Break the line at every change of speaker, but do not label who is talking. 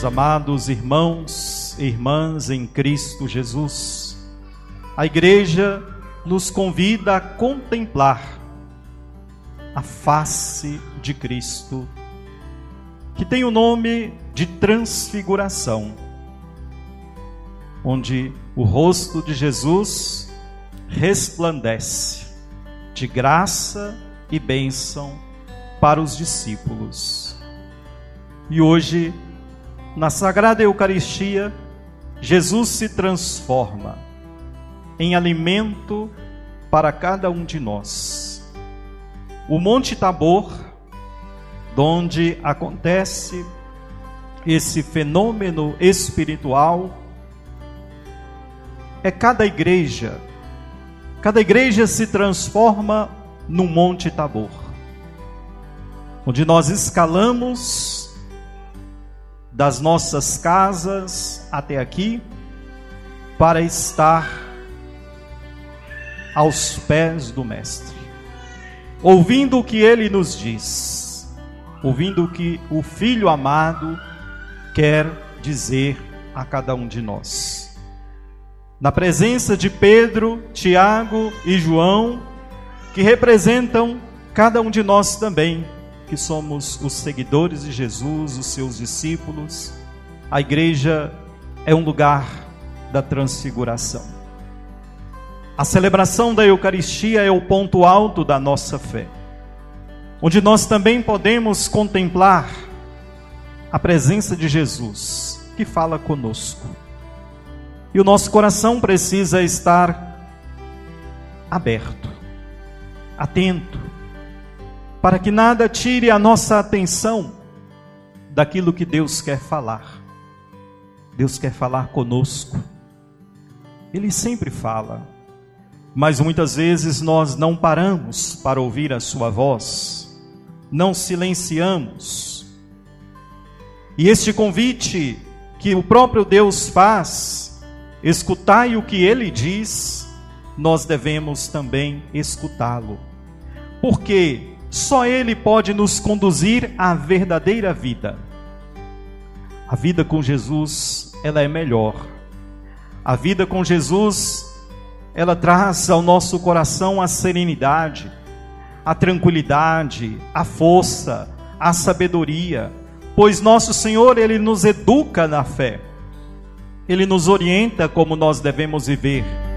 Meus amados irmãos e irmãs em Cristo Jesus, a igreja nos convida a contemplar a face de Cristo, que tem o nome de transfiguração, onde o rosto de Jesus resplandece de graça e bênção para os discípulos. E hoje, na Sagrada Eucaristia, Jesus se transforma em alimento para cada um de nós. O Monte Tabor, onde acontece esse fenômeno espiritual, é cada igreja. Cada igreja se transforma no Monte Tabor, onde nós escalamos das nossas casas até aqui para estar aos pés do Mestre, ouvindo o que ele nos diz, ouvindo o que o Filho amado quer dizer a cada um de nós. Na presença de Pedro, Tiago e João, que representam cada um de nós também, que somos os seguidores de Jesus, os seus discípulos, a igreja é um lugar da transfiguração. A celebração da Eucaristia é o ponto alto da nossa fé, onde nós também podemos contemplar a presença de Jesus que fala conosco. E o nosso coração precisa estar aberto, atento, para que nada tire a nossa atenção daquilo que Deus quer falar. Deus quer falar conosco. Ele sempre fala mas muitas vezes nós não paramos para ouvir a Sua voz, não silenciamos. E este convite que o próprio Deus faz, escutai o que Ele diz, nós devemos também escutá-lo, porque só Ele pode nos conduzir à verdadeira vida. A vida com Jesus, ela é melhor. A vida com Jesus ela traz ao nosso coração a serenidade, a tranquilidade, a força, a sabedoria, pois nosso Senhor, Ele nos educa na fé, Ele nos orienta como nós devemos viver